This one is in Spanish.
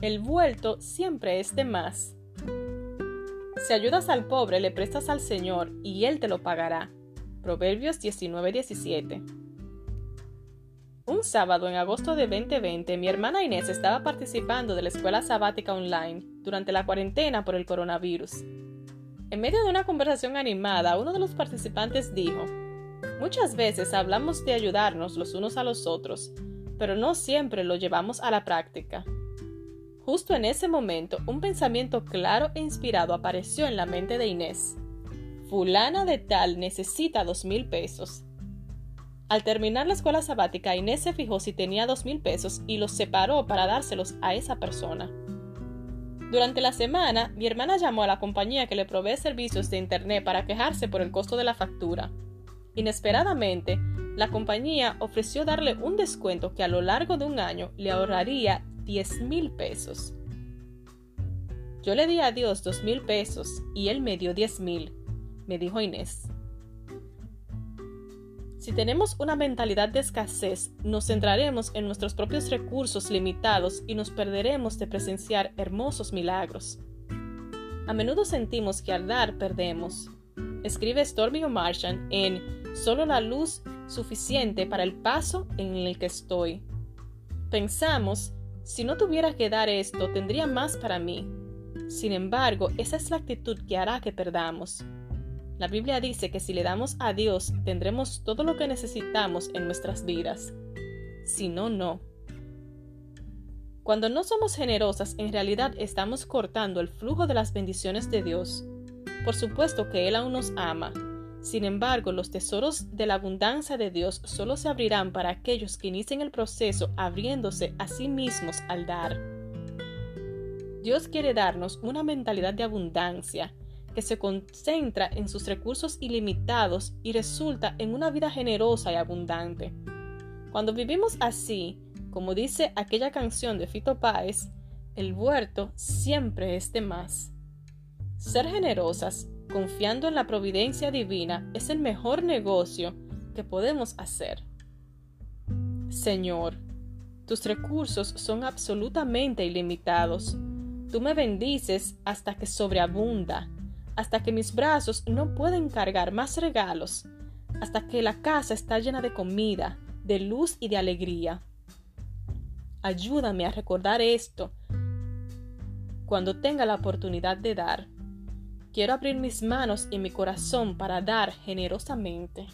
el vuelto siempre es de más. Si ayudas al pobre, le prestas al Señor y Él te lo pagará. Proverbios 19:17. Un sábado en agosto de 2020, mi hermana Inés estaba participando de la escuela sabática online durante la cuarentena por el coronavirus. En medio de una conversación animada, uno de los participantes dijo, Muchas veces hablamos de ayudarnos los unos a los otros, pero no siempre lo llevamos a la práctica. Justo en ese momento, un pensamiento claro e inspirado apareció en la mente de Inés. Fulana de tal necesita dos mil pesos. Al terminar la escuela sabática, Inés se fijó si tenía dos mil pesos y los separó para dárselos a esa persona. Durante la semana, mi hermana llamó a la compañía que le provee servicios de Internet para quejarse por el costo de la factura. Inesperadamente, la compañía ofreció darle un descuento que a lo largo de un año le ahorraría 10 mil pesos. Yo le di a Dios dos mil pesos y él me dio diez mil, me dijo Inés. Si tenemos una mentalidad de escasez, nos centraremos en nuestros propios recursos limitados y nos perderemos de presenciar hermosos milagros. A menudo sentimos que al dar perdemos. Escribe Stormy O'Martian en Solo la luz suficiente para el paso en el que estoy. Pensamos si no tuviera que dar esto, tendría más para mí. Sin embargo, esa es la actitud que hará que perdamos. La Biblia dice que si le damos a Dios, tendremos todo lo que necesitamos en nuestras vidas. Si no, no. Cuando no somos generosas, en realidad estamos cortando el flujo de las bendiciones de Dios. Por supuesto que Él aún nos ama, sin embargo, los tesoros de la abundancia de Dios solo se abrirán para aquellos que inicien el proceso abriéndose a sí mismos al dar. Dios quiere darnos una mentalidad de abundancia que se concentra en sus recursos ilimitados y resulta en una vida generosa y abundante. Cuando vivimos así, como dice aquella canción de Fito Páez, el huerto siempre es de más. Ser generosas confiando en la providencia divina, es el mejor negocio que podemos hacer. Señor, tus recursos son absolutamente ilimitados. Tú me bendices hasta que sobreabunda, hasta que mis brazos no pueden cargar más regalos, hasta que la casa está llena de comida, de luz y de alegría. Ayúdame a recordar esto cuando tenga la oportunidad de dar. Quiero abrir mis manos y mi corazón para dar generosamente.